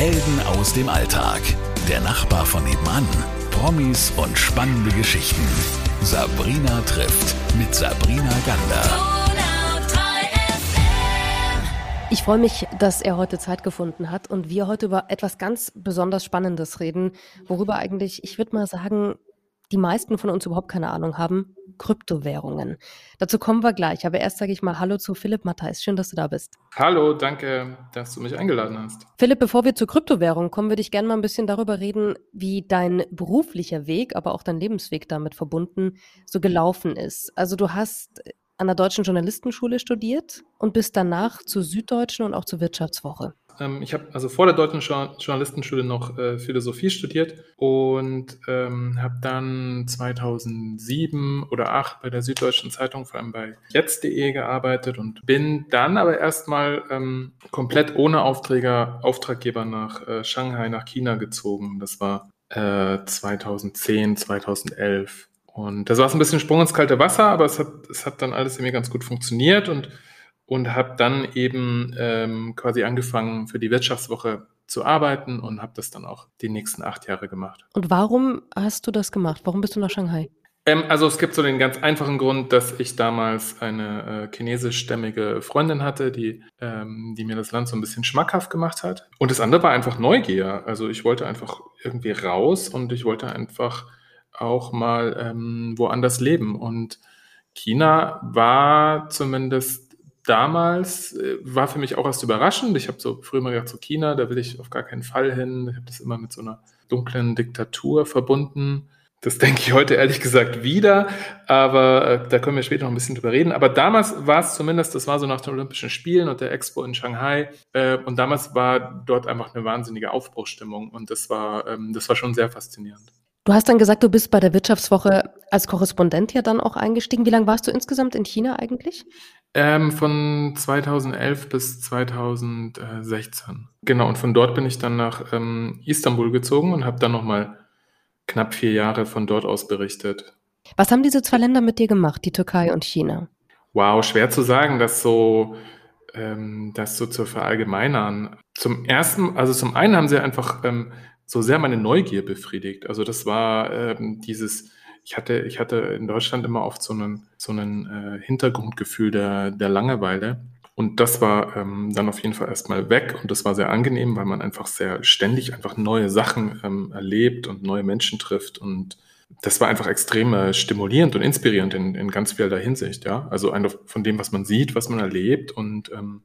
Helden aus dem Alltag. Der Nachbar von nebenan. Promis und spannende Geschichten. Sabrina trifft mit Sabrina Gander. Ich freue mich, dass er heute Zeit gefunden hat und wir heute über etwas ganz besonders Spannendes reden, worüber eigentlich, ich würde mal sagen, die meisten von uns überhaupt keine Ahnung haben, Kryptowährungen. Dazu kommen wir gleich, aber erst sage ich mal Hallo zu Philipp Matthijs. Schön, dass du da bist. Hallo, danke, dass du mich eingeladen hast. Philipp, bevor wir zur Kryptowährung kommen, würde ich gerne mal ein bisschen darüber reden, wie dein beruflicher Weg, aber auch dein Lebensweg damit verbunden so gelaufen ist. Also du hast an der Deutschen Journalistenschule studiert und bist danach zur Süddeutschen und auch zur Wirtschaftswoche. Ähm, ich habe also vor der Deutschen Journalistenschule noch äh, Philosophie studiert und ähm, habe dann 2007 oder 2008 bei der Süddeutschen Zeitung, vor allem bei jetzt.de gearbeitet und bin dann aber erstmal ähm, komplett ohne Aufträger, Auftraggeber nach äh, Shanghai, nach China gezogen. Das war äh, 2010, 2011. Und das war so ein bisschen Sprung ins kalte Wasser, aber es hat, es hat dann alles irgendwie ganz gut funktioniert und, und habe dann eben ähm, quasi angefangen für die Wirtschaftswoche zu arbeiten und habe das dann auch die nächsten acht Jahre gemacht. Und warum hast du das gemacht? Warum bist du nach Shanghai? Ähm, also es gibt so den ganz einfachen Grund, dass ich damals eine äh, chinesischstämmige Freundin hatte, die, ähm, die mir das Land so ein bisschen schmackhaft gemacht hat. Und das andere war einfach Neugier. Also ich wollte einfach irgendwie raus und ich wollte einfach auch mal ähm, woanders leben. Und China war zumindest damals, äh, war für mich auch erst überraschend. Ich habe so früher mal gedacht, so China, da will ich auf gar keinen Fall hin. Ich habe das immer mit so einer dunklen Diktatur verbunden. Das denke ich heute ehrlich gesagt wieder, aber äh, da können wir später noch ein bisschen drüber reden. Aber damals war es zumindest, das war so nach den Olympischen Spielen und der Expo in Shanghai. Äh, und damals war dort einfach eine wahnsinnige Aufbruchsstimmung und das war, ähm, das war schon sehr faszinierend. Du hast dann gesagt, du bist bei der Wirtschaftswoche als Korrespondent ja dann auch eingestiegen. Wie lange warst du insgesamt in China eigentlich? Ähm, von 2011 bis 2016. Genau, und von dort bin ich dann nach ähm, Istanbul gezogen und habe dann nochmal knapp vier Jahre von dort aus berichtet. Was haben diese zwei Länder mit dir gemacht, die Türkei und China? Wow, schwer zu sagen, dass so, ähm, das so zu verallgemeinern. Zum ersten, also zum einen haben sie einfach ähm, so sehr meine Neugier befriedigt. Also das war ähm, dieses, ich hatte, ich hatte in Deutschland immer oft so einen, so einen äh, Hintergrundgefühl der, der Langeweile. Und das war ähm, dann auf jeden Fall erstmal weg und das war sehr angenehm, weil man einfach sehr ständig einfach neue Sachen ähm, erlebt und neue Menschen trifft und das war einfach extrem äh, stimulierend und inspirierend in, in ganz vieler Hinsicht, ja. Also von dem, was man sieht, was man erlebt und ähm,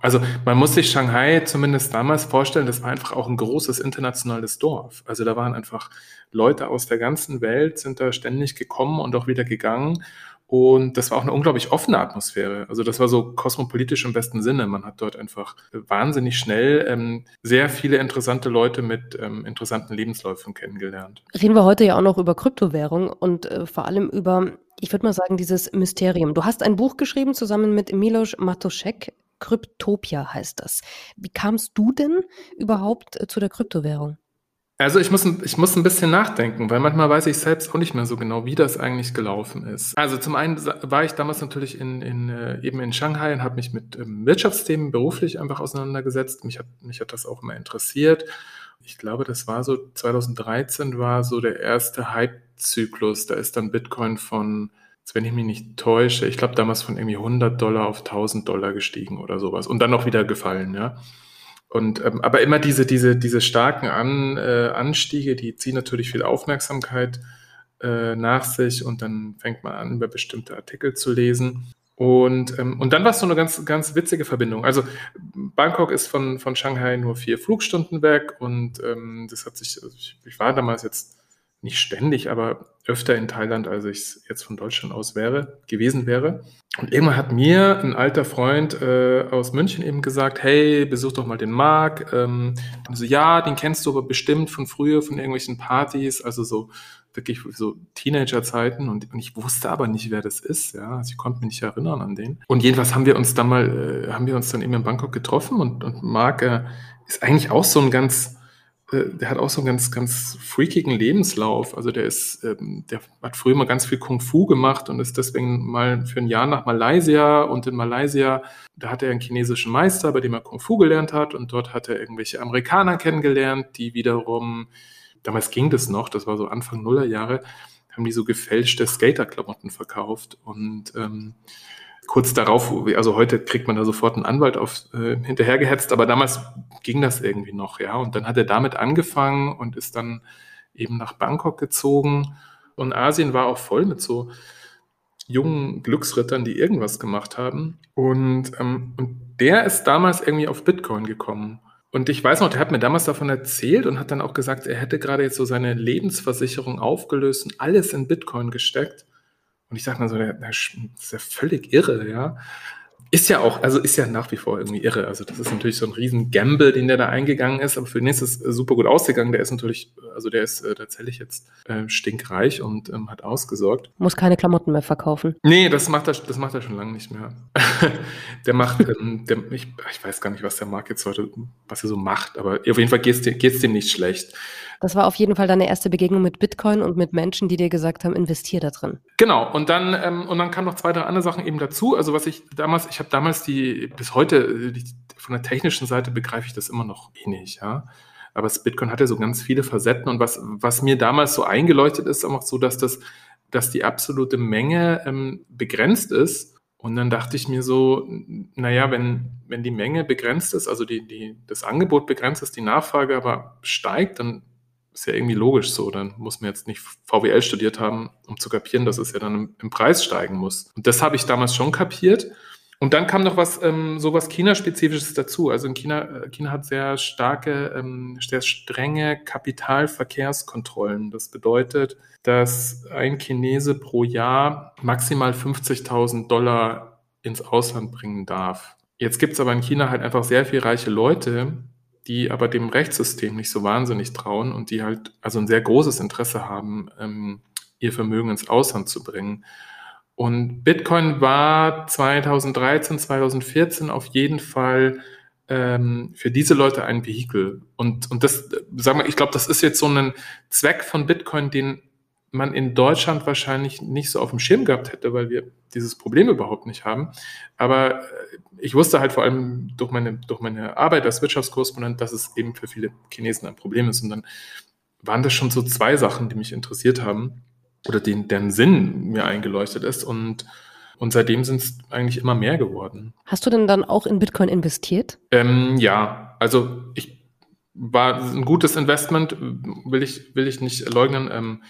also man muss sich Shanghai zumindest damals vorstellen, das war einfach auch ein großes internationales Dorf. Also da waren einfach Leute aus der ganzen Welt, sind da ständig gekommen und auch wieder gegangen. Und das war auch eine unglaublich offene Atmosphäre. Also das war so kosmopolitisch im besten Sinne. Man hat dort einfach wahnsinnig schnell ähm, sehr viele interessante Leute mit ähm, interessanten Lebensläufen kennengelernt. Reden wir heute ja auch noch über Kryptowährung und äh, vor allem über, ich würde mal sagen, dieses Mysterium. Du hast ein Buch geschrieben zusammen mit Milos Matoschek. Kryptopia heißt das. Wie kamst du denn überhaupt äh, zu der Kryptowährung? Also ich muss, ich muss ein bisschen nachdenken, weil manchmal weiß ich selbst auch nicht mehr so genau, wie das eigentlich gelaufen ist. Also zum einen war ich damals natürlich in, in, äh, eben in Shanghai und habe mich mit ähm, Wirtschaftsthemen beruflich einfach auseinandergesetzt. Mich hat, mich hat das auch immer interessiert. Ich glaube, das war so 2013 war so der erste Hype-Zyklus. Da ist dann Bitcoin von wenn ich mich nicht täusche, ich glaube damals von irgendwie 100 Dollar auf 1000 Dollar gestiegen oder sowas und dann noch wieder gefallen, ja. Und ähm, aber immer diese diese diese starken An, äh, Anstiege, die ziehen natürlich viel Aufmerksamkeit äh, nach sich und dann fängt man an über bestimmte Artikel zu lesen. Und, ähm, und dann war es so eine ganz, ganz witzige Verbindung. Also Bangkok ist von, von Shanghai nur vier Flugstunden weg und ähm, das hat sich, also ich, ich war damals jetzt nicht ständig, aber öfter in Thailand, als ich es jetzt von Deutschland aus wäre, gewesen wäre. Und irgendwann hat mir ein alter Freund äh, aus München eben gesagt, hey, besuch doch mal den Marc. Ähm, so, ja, den kennst du aber bestimmt von früher, von irgendwelchen Partys, also so wirklich so Teenager-Zeiten und, und, ich wusste aber nicht, wer das ist, ja, also ich konnte mich nicht erinnern an den. Und jedenfalls haben wir uns dann mal, äh, haben wir uns dann eben in Bangkok getroffen und, und Marc äh, ist eigentlich auch so ein ganz der hat auch so einen ganz, ganz freakigen Lebenslauf. Also der ist, ähm, der hat früher mal ganz viel Kung Fu gemacht und ist deswegen mal für ein Jahr nach Malaysia und in Malaysia, da hat er einen chinesischen Meister, bei dem er Kung Fu gelernt hat und dort hat er irgendwelche Amerikaner kennengelernt, die wiederum, damals ging das noch, das war so Anfang Nullerjahre, haben die so gefälschte Skaterklamotten verkauft und ähm, kurz darauf, also heute kriegt man da sofort einen Anwalt auf, äh, hinterhergehetzt, aber damals ging das irgendwie noch, ja. Und dann hat er damit angefangen und ist dann eben nach Bangkok gezogen. Und Asien war auch voll mit so jungen Glücksrittern, die irgendwas gemacht haben. Und, ähm, und der ist damals irgendwie auf Bitcoin gekommen. Und ich weiß noch, der hat mir damals davon erzählt und hat dann auch gesagt, er hätte gerade jetzt so seine Lebensversicherung aufgelöst und alles in Bitcoin gesteckt. Und ich sage mal so, der, der ist ja völlig irre, ja. Ist ja auch, also ist ja nach wie vor irgendwie irre. Also das ist natürlich so ein riesen Gamble, den der da eingegangen ist, aber für den ist es äh, super gut ausgegangen. Der ist natürlich, also der ist äh, tatsächlich jetzt äh, stinkreich und ähm, hat ausgesorgt. Muss keine Klamotten mehr verkaufen. Nee, das macht er, das macht er schon lange nicht mehr. der macht, ähm, der, ich, ich weiß gar nicht, was der Markt jetzt heute, was er so macht, aber auf jeden Fall geht es dem nicht schlecht. Das war auf jeden Fall deine erste Begegnung mit Bitcoin und mit Menschen, die dir gesagt haben, investier da drin. Genau, und dann, ähm, und dann kamen noch zwei, drei andere Sachen eben dazu. Also was ich damals, ich habe damals die, bis heute, die, von der technischen Seite begreife ich das immer noch wenig, ja. Aber das Bitcoin hatte so ganz viele Facetten und was, was mir damals so eingeleuchtet ist, einfach so, dass das, dass die absolute Menge ähm, begrenzt ist. Und dann dachte ich mir so, naja, wenn, wenn die Menge begrenzt ist, also die, die, das Angebot begrenzt ist, die Nachfrage aber steigt, dann ist ja irgendwie logisch so. Dann muss man jetzt nicht VWL studiert haben, um zu kapieren, dass es ja dann im, im Preis steigen muss. Und das habe ich damals schon kapiert. Und dann kam noch was, ähm, so was China-spezifisches dazu. Also in China, äh, China hat sehr starke, ähm, sehr strenge Kapitalverkehrskontrollen. Das bedeutet, dass ein Chinese pro Jahr maximal 50.000 Dollar ins Ausland bringen darf. Jetzt gibt es aber in China halt einfach sehr viel reiche Leute, die aber dem Rechtssystem nicht so wahnsinnig trauen und die halt also ein sehr großes Interesse haben, ähm, ihr Vermögen ins Ausland zu bringen. Und Bitcoin war 2013, 2014 auf jeden Fall ähm, für diese Leute ein Vehikel. Und, und das, sagen wir, ich glaube, das ist jetzt so ein Zweck von Bitcoin, den man in Deutschland wahrscheinlich nicht so auf dem Schirm gehabt hätte, weil wir dieses Problem überhaupt nicht haben. Aber äh, ich wusste halt vor allem durch meine, durch meine Arbeit als Wirtschaftskorrespondent, dass es eben für viele Chinesen ein Problem ist. Und dann waren das schon so zwei Sachen, die mich interessiert haben oder den, deren Sinn mir eingeleuchtet ist. Und, und seitdem sind es eigentlich immer mehr geworden. Hast du denn dann auch in Bitcoin investiert? Ähm, ja, also ich war ein gutes Investment, will ich, will ich nicht leugnen. Ähm,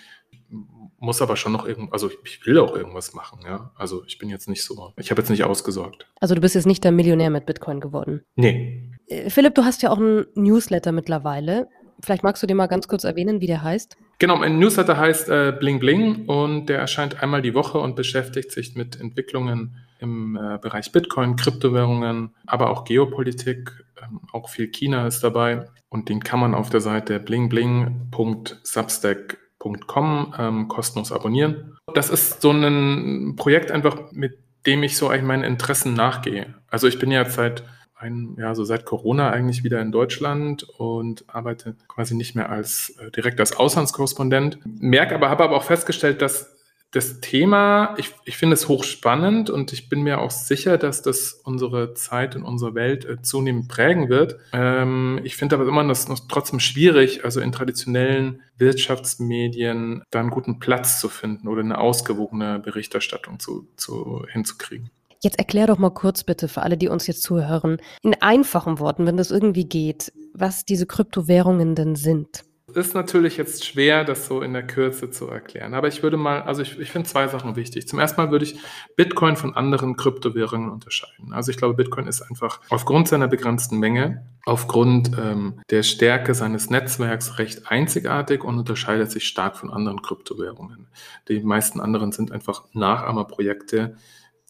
muss aber schon noch irgend, also ich will auch irgendwas machen, ja. Also ich bin jetzt nicht so, ich habe jetzt nicht ausgesorgt. Also du bist jetzt nicht der Millionär mit Bitcoin geworden. Nee. Äh, Philipp, du hast ja auch einen Newsletter mittlerweile. Vielleicht magst du dir mal ganz kurz erwähnen, wie der heißt? Genau, mein Newsletter heißt äh, Bling Bling und der erscheint einmal die Woche und beschäftigt sich mit Entwicklungen im äh, Bereich Bitcoin, Kryptowährungen, aber auch Geopolitik. Ähm, auch viel China ist dabei und den kann man auf der Seite blingbling.substack www.ecom ähm, kostenlos abonnieren. Das ist so ein Projekt einfach, mit dem ich so eigentlich meinen Interessen nachgehe. Also ich bin ja seit ein, ja, so seit Corona eigentlich wieder in Deutschland und arbeite quasi nicht mehr als äh, direkt als Auslandskorrespondent. Merke aber, habe aber auch festgestellt, dass das Thema, ich, ich finde es hochspannend und ich bin mir auch sicher, dass das unsere Zeit und unsere Welt äh, zunehmend prägen wird. Ähm, ich finde aber immer das noch trotzdem schwierig, also in traditionellen Wirtschaftsmedien da einen guten Platz zu finden oder eine ausgewogene Berichterstattung zu, zu, hinzukriegen. Jetzt erklär doch mal kurz bitte für alle, die uns jetzt zuhören, in einfachen Worten, wenn das irgendwie geht, was diese Kryptowährungen denn sind ist natürlich jetzt schwer, das so in der Kürze zu erklären. Aber ich würde mal, also ich, ich finde zwei Sachen wichtig. Zum ersten Mal würde ich Bitcoin von anderen Kryptowährungen unterscheiden. Also ich glaube, Bitcoin ist einfach aufgrund seiner begrenzten Menge, aufgrund ähm, der Stärke seines Netzwerks recht einzigartig und unterscheidet sich stark von anderen Kryptowährungen. Die meisten anderen sind einfach Nachahmerprojekte,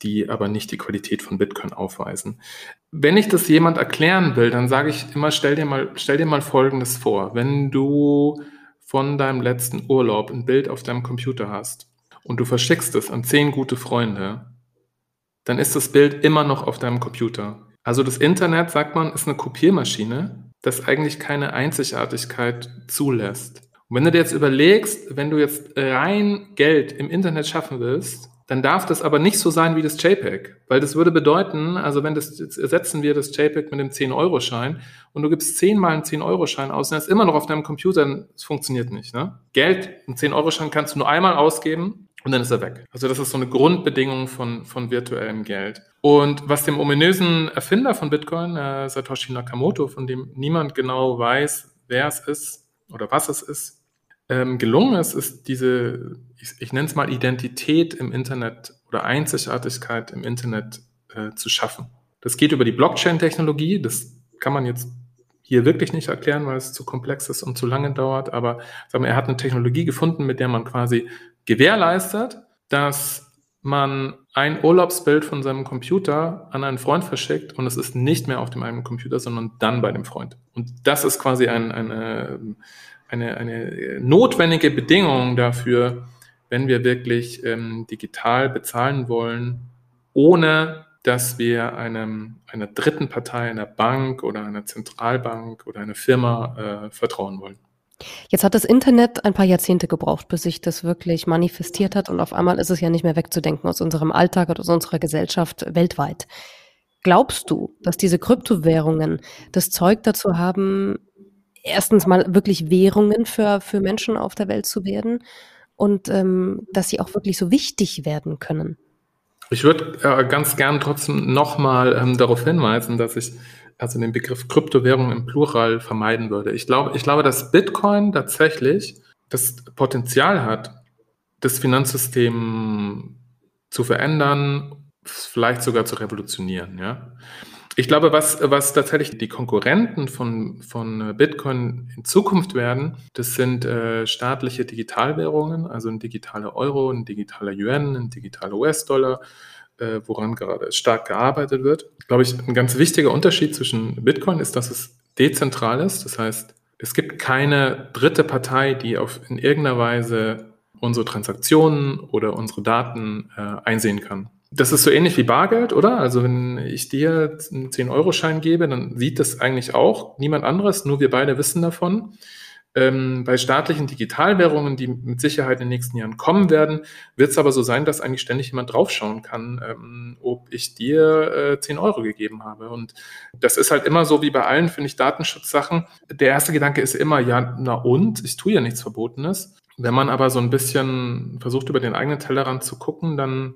die aber nicht die Qualität von Bitcoin aufweisen. Wenn ich das jemand erklären will, dann sage ich immer, stell dir mal, stell dir mal Folgendes vor. Wenn du von deinem letzten Urlaub ein Bild auf deinem Computer hast und du verschickst es an zehn gute Freunde, dann ist das Bild immer noch auf deinem Computer. Also das Internet, sagt man, ist eine Kopiermaschine. das eigentlich keine Einzigartigkeit zulässt. Und wenn du dir jetzt überlegst, wenn du jetzt rein Geld im Internet schaffen willst, dann darf das aber nicht so sein wie das JPEG, weil das würde bedeuten, also wenn das, jetzt ersetzen wir das JPEG mit dem 10-Euro-Schein und du gibst zehnmal einen 10-Euro-Schein aus, dann ist immer noch auf deinem Computer, dann funktioniert nicht. Ne? Geld, einen 10-Euro-Schein kannst du nur einmal ausgeben und dann ist er weg. Also das ist so eine Grundbedingung von, von virtuellem Geld. Und was dem ominösen Erfinder von Bitcoin, äh, Satoshi Nakamoto, von dem niemand genau weiß, wer es ist oder was es ist, ähm, gelungen ist, ist diese, ich, ich nenne es mal Identität im Internet oder Einzigartigkeit im Internet äh, zu schaffen. Das geht über die Blockchain-Technologie. Das kann man jetzt hier wirklich nicht erklären, weil es zu komplex ist und zu lange dauert. Aber sagen wir, er hat eine Technologie gefunden, mit der man quasi gewährleistet, dass man ein Urlaubsbild von seinem Computer an einen Freund verschickt und es ist nicht mehr auf dem eigenen Computer, sondern dann bei dem Freund. Und das ist quasi ein, eine, eine, eine notwendige Bedingung dafür, wenn wir wirklich ähm, digital bezahlen wollen, ohne dass wir einem, einer dritten Partei, einer Bank oder einer Zentralbank oder einer Firma äh, vertrauen wollen. Jetzt hat das Internet ein paar Jahrzehnte gebraucht, bis sich das wirklich manifestiert hat und auf einmal ist es ja nicht mehr wegzudenken aus unserem Alltag oder aus unserer Gesellschaft weltweit. Glaubst du, dass diese Kryptowährungen das Zeug dazu haben, erstens mal wirklich Währungen für, für Menschen auf der Welt zu werden und ähm, dass sie auch wirklich so wichtig werden können. Ich würde äh, ganz gern trotzdem nochmal ähm, darauf hinweisen, dass ich also den Begriff Kryptowährung im Plural vermeiden würde. Ich glaube, ich glaube, dass Bitcoin tatsächlich das Potenzial hat, das Finanzsystem zu verändern, vielleicht sogar zu revolutionieren. Ja? Ich glaube, was, was tatsächlich die Konkurrenten von, von Bitcoin in Zukunft werden, das sind äh, staatliche Digitalwährungen, also ein digitaler Euro, ein digitaler Yuan, ein digitaler US-Dollar, äh, woran gerade stark gearbeitet wird. Glaube ich, ein ganz wichtiger Unterschied zwischen Bitcoin ist, dass es dezentral ist. Das heißt, es gibt keine dritte Partei, die auf in irgendeiner Weise unsere Transaktionen oder unsere Daten äh, einsehen kann. Das ist so ähnlich wie Bargeld, oder? Also wenn ich dir einen 10-Euro-Schein gebe, dann sieht das eigentlich auch niemand anderes, nur wir beide wissen davon. Ähm, bei staatlichen Digitalwährungen, die mit Sicherheit in den nächsten Jahren kommen werden, wird es aber so sein, dass eigentlich ständig jemand draufschauen kann, ähm, ob ich dir äh, 10 Euro gegeben habe. Und das ist halt immer so wie bei allen, finde ich, Datenschutzsachen. Der erste Gedanke ist immer, ja, na und? Ich tue ja nichts Verbotenes. Wenn man aber so ein bisschen versucht, über den eigenen Tellerrand zu gucken, dann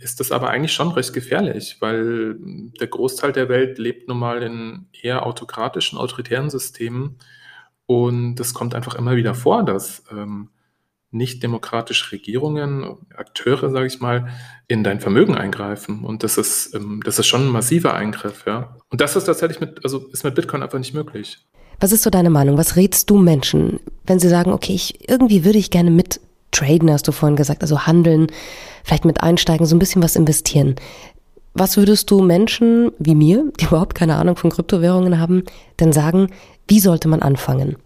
ist das aber eigentlich schon recht gefährlich, weil der Großteil der Welt lebt nun mal in eher autokratischen, autoritären Systemen. Und es kommt einfach immer wieder vor, dass ähm, nicht demokratische Regierungen, Akteure, sage ich mal, in dein Vermögen eingreifen. Und das ist, ähm, das ist schon ein massiver Eingriff, ja. Und das ist tatsächlich mit, also ist mit Bitcoin einfach nicht möglich. Was ist so deine Meinung? Was rätst du Menschen, wenn sie sagen, okay, ich, irgendwie würde ich gerne mit traden, hast du vorhin gesagt, also handeln, vielleicht mit einsteigen, so ein bisschen was investieren. Was würdest du Menschen wie mir, die überhaupt keine Ahnung von Kryptowährungen haben, denn sagen, wie sollte man anfangen?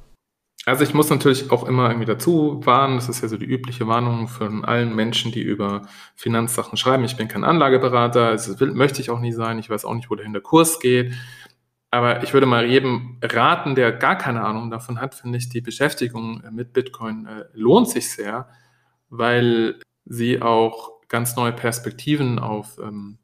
Also ich muss natürlich auch immer irgendwie dazu warnen, das ist ja so die übliche Warnung von allen Menschen, die über Finanzsachen schreiben. Ich bin kein Anlageberater, das will, möchte ich auch nie sein, ich weiß auch nicht, wo der Kurs geht. Aber ich würde mal jedem raten, der gar keine Ahnung davon hat, finde ich, die Beschäftigung mit Bitcoin äh, lohnt sich sehr, weil sie auch ganz neue Perspektiven auf ähm,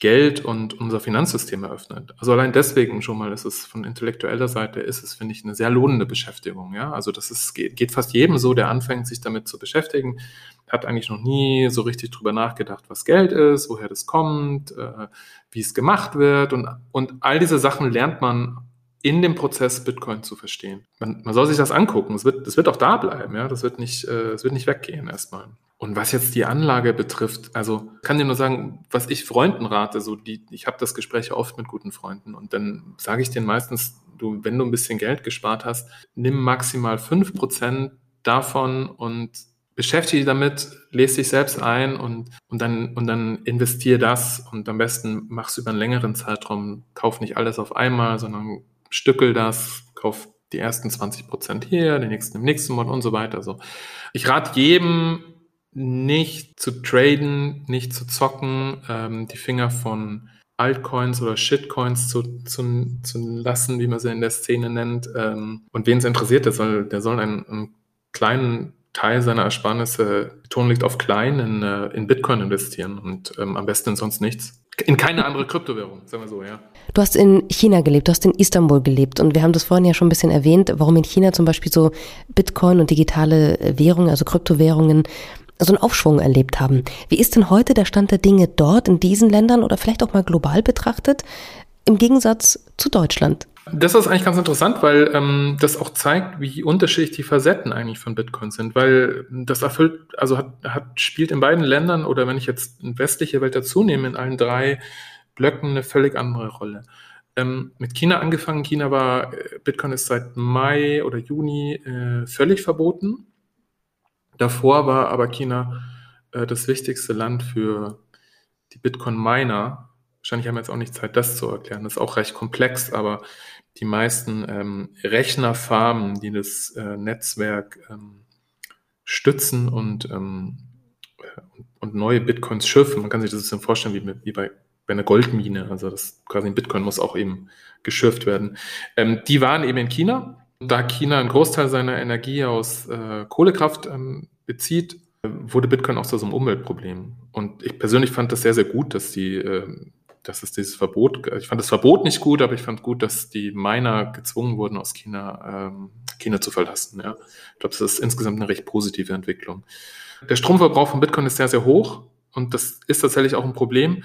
Geld und unser Finanzsystem eröffnet. Also allein deswegen schon mal ist es von intellektueller Seite ist es, finde ich, eine sehr lohnende Beschäftigung. Ja, also das ist, geht, geht fast jedem so, der anfängt, sich damit zu beschäftigen, hat eigentlich noch nie so richtig drüber nachgedacht, was Geld ist, woher das kommt, äh, wie es gemacht wird und, und all diese Sachen lernt man in dem Prozess Bitcoin zu verstehen. Man, man soll sich das angucken. Es wird, es wird auch da bleiben, ja. Das wird nicht, äh, es wird nicht weggehen erstmal. Und was jetzt die Anlage betrifft, also kann dir nur sagen, was ich Freunden rate, so die, ich habe das Gespräch oft mit guten Freunden und dann sage ich denen meistens, du, wenn du ein bisschen Geld gespart hast, nimm maximal fünf Prozent davon und beschäftige dich damit, lese dich selbst ein und, und dann, und dann investiere das und am besten machst du über einen längeren Zeitraum, kauf nicht alles auf einmal, sondern stückel das, kauf die ersten 20 Prozent hier, die nächsten im nächsten Monat und so weiter. Also ich rate jedem, nicht zu traden, nicht zu zocken, ähm, die Finger von Altcoins oder Shitcoins zu, zu, zu lassen, wie man sie in der Szene nennt. Ähm, und wen es interessiert, der soll, der soll einen, einen kleinen Teil seiner Ersparnisse, Ton liegt auf klein, in, äh, in Bitcoin investieren und ähm, am besten sonst nichts. In keine andere Kryptowährung, sagen wir so, ja. Du hast in China gelebt, du hast in Istanbul gelebt und wir haben das vorhin ja schon ein bisschen erwähnt, warum in China zum Beispiel so Bitcoin und digitale Währungen, also Kryptowährungen, so einen Aufschwung erlebt haben. Wie ist denn heute der Stand der Dinge dort in diesen Ländern oder vielleicht auch mal global betrachtet im Gegensatz zu Deutschland? Das ist eigentlich ganz interessant, weil ähm, das auch zeigt, wie unterschiedlich die Facetten eigentlich von Bitcoin sind, weil das erfüllt, also hat, hat spielt in beiden Ländern oder wenn ich jetzt westliche Welt dazu nehme, in allen drei Blöcken eine völlig andere Rolle. Ähm, mit China angefangen. China war, äh, Bitcoin ist seit Mai oder Juni äh, völlig verboten. Davor war aber China äh, das wichtigste Land für die Bitcoin-Miner. Wahrscheinlich haben wir jetzt auch nicht Zeit, das zu erklären. Das ist auch recht komplex, aber die meisten ähm, Rechnerfarmen, die das äh, Netzwerk ähm, stützen und, ähm, und neue Bitcoins schürfen. Man kann sich das bisschen vorstellen wie, wie bei, bei einer Goldmine. Also das quasi ein Bitcoin muss auch eben geschürft werden. Ähm, die waren eben in China. Da China einen Großteil seiner Energie aus äh, Kohlekraft ähm, bezieht, wurde Bitcoin auch zu so einem Umweltproblem. Und ich persönlich fand das sehr, sehr gut, dass die äh, dass es dieses Verbot, ich fand das Verbot nicht gut, aber ich fand gut, dass die Miner gezwungen wurden, aus China, ähm, China zu verlassen. Ja. Ich glaube, das ist insgesamt eine recht positive Entwicklung. Der Stromverbrauch von Bitcoin ist sehr, sehr hoch und das ist tatsächlich auch ein Problem.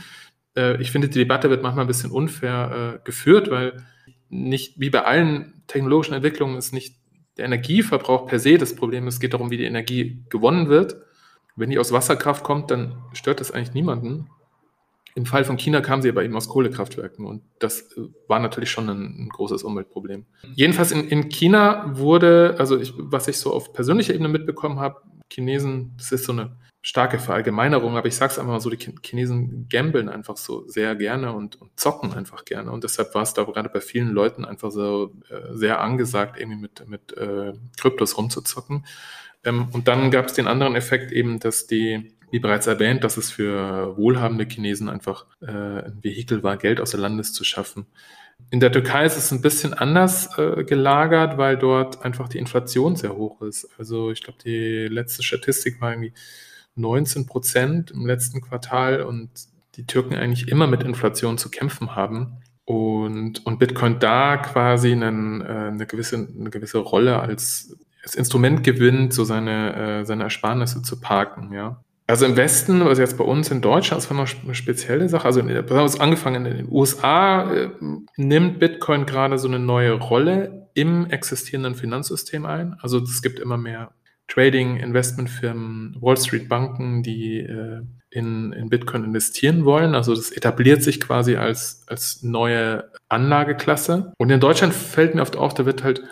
Äh, ich finde, die Debatte wird manchmal ein bisschen unfair äh, geführt, weil nicht, wie bei allen technologischen Entwicklungen, ist nicht der Energieverbrauch per se das Problem. Es geht darum, wie die Energie gewonnen wird. Wenn die aus Wasserkraft kommt, dann stört das eigentlich niemanden. Im Fall von China kamen sie aber eben aus Kohlekraftwerken und das äh, war natürlich schon ein, ein großes Umweltproblem. Jedenfalls in, in China wurde, also ich, was ich so auf persönlicher Ebene mitbekommen habe, Chinesen, das ist so eine starke Verallgemeinerung, aber ich sage es einfach mal so, die Chinesen gambeln einfach so sehr gerne und, und, zocken einfach gerne. Und deshalb war es da gerade bei vielen Leuten einfach so äh, sehr angesagt, irgendwie mit, mit äh, Kryptos rumzuzocken. Ähm, und dann gab es den anderen Effekt eben, dass die wie bereits erwähnt, dass es für wohlhabende Chinesen einfach äh, ein Vehikel war, Geld aus der Landes zu schaffen. In der Türkei ist es ein bisschen anders äh, gelagert, weil dort einfach die Inflation sehr hoch ist. Also ich glaube, die letzte Statistik war irgendwie 19 Prozent im letzten Quartal und die Türken eigentlich immer mit Inflation zu kämpfen haben. Und, und Bitcoin da quasi einen, äh, eine, gewisse, eine gewisse Rolle als, als Instrument gewinnt, so seine, äh, seine Ersparnisse zu parken, ja. Also im Westen, also jetzt bei uns in Deutschland, das war noch eine spezielle Sache. Also besonders angefangen in den USA äh, nimmt Bitcoin gerade so eine neue Rolle im existierenden Finanzsystem ein. Also es gibt immer mehr Trading, Investmentfirmen, Wall Street Banken, die äh, in, in Bitcoin investieren wollen. Also das etabliert sich quasi als, als neue Anlageklasse. Und in Deutschland fällt mir oft auf, da wird halt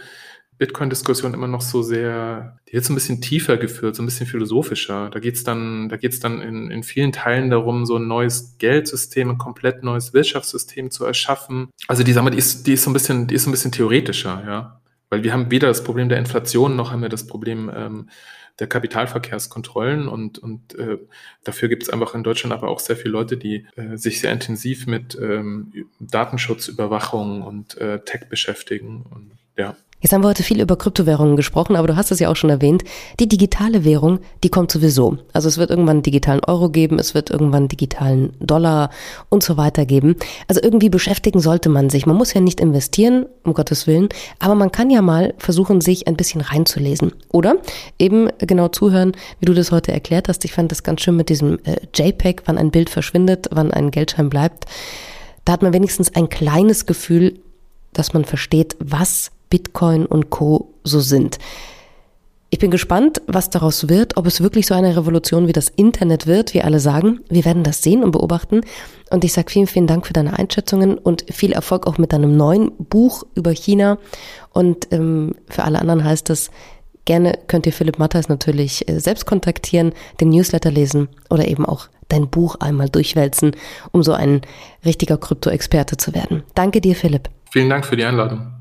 Bitcoin-Diskussion immer noch so sehr, die wird so ein bisschen tiefer geführt, so ein bisschen philosophischer. Da geht's dann, da geht's dann in, in vielen Teilen darum, so ein neues Geldsystem, ein komplett neues Wirtschaftssystem zu erschaffen. Also die, wir, die ist, die ist so ein bisschen, die ist so ein bisschen theoretischer, ja. Weil wir haben weder das Problem der Inflation, noch haben wir das Problem ähm, der Kapitalverkehrskontrollen und, und äh, dafür gibt es einfach in Deutschland aber auch sehr viele Leute, die äh, sich sehr intensiv mit ähm, Datenschutzüberwachung und äh, Tech beschäftigen. Und ja. Jetzt haben wir heute viel über Kryptowährungen gesprochen, aber du hast es ja auch schon erwähnt. Die digitale Währung, die kommt sowieso. Also es wird irgendwann digitalen Euro geben, es wird irgendwann digitalen Dollar und so weiter geben. Also irgendwie beschäftigen sollte man sich. Man muss ja nicht investieren, um Gottes Willen, aber man kann ja mal versuchen, sich ein bisschen reinzulesen. Oder eben genau zuhören, wie du das heute erklärt hast. Ich fand das ganz schön mit diesem äh, JPEG, wann ein Bild verschwindet, wann ein Geldschein bleibt. Da hat man wenigstens ein kleines Gefühl, dass man versteht, was Bitcoin und Co so sind. Ich bin gespannt, was daraus wird, ob es wirklich so eine Revolution wie das Internet wird, wie alle sagen. Wir werden das sehen und beobachten. Und ich sage vielen, vielen Dank für deine Einschätzungen und viel Erfolg auch mit deinem neuen Buch über China. Und ähm, für alle anderen heißt es, gerne könnt ihr Philipp Matters natürlich äh, selbst kontaktieren, den Newsletter lesen oder eben auch dein Buch einmal durchwälzen, um so ein richtiger Krypto-Experte zu werden. Danke dir, Philipp. Vielen Dank für die Einladung.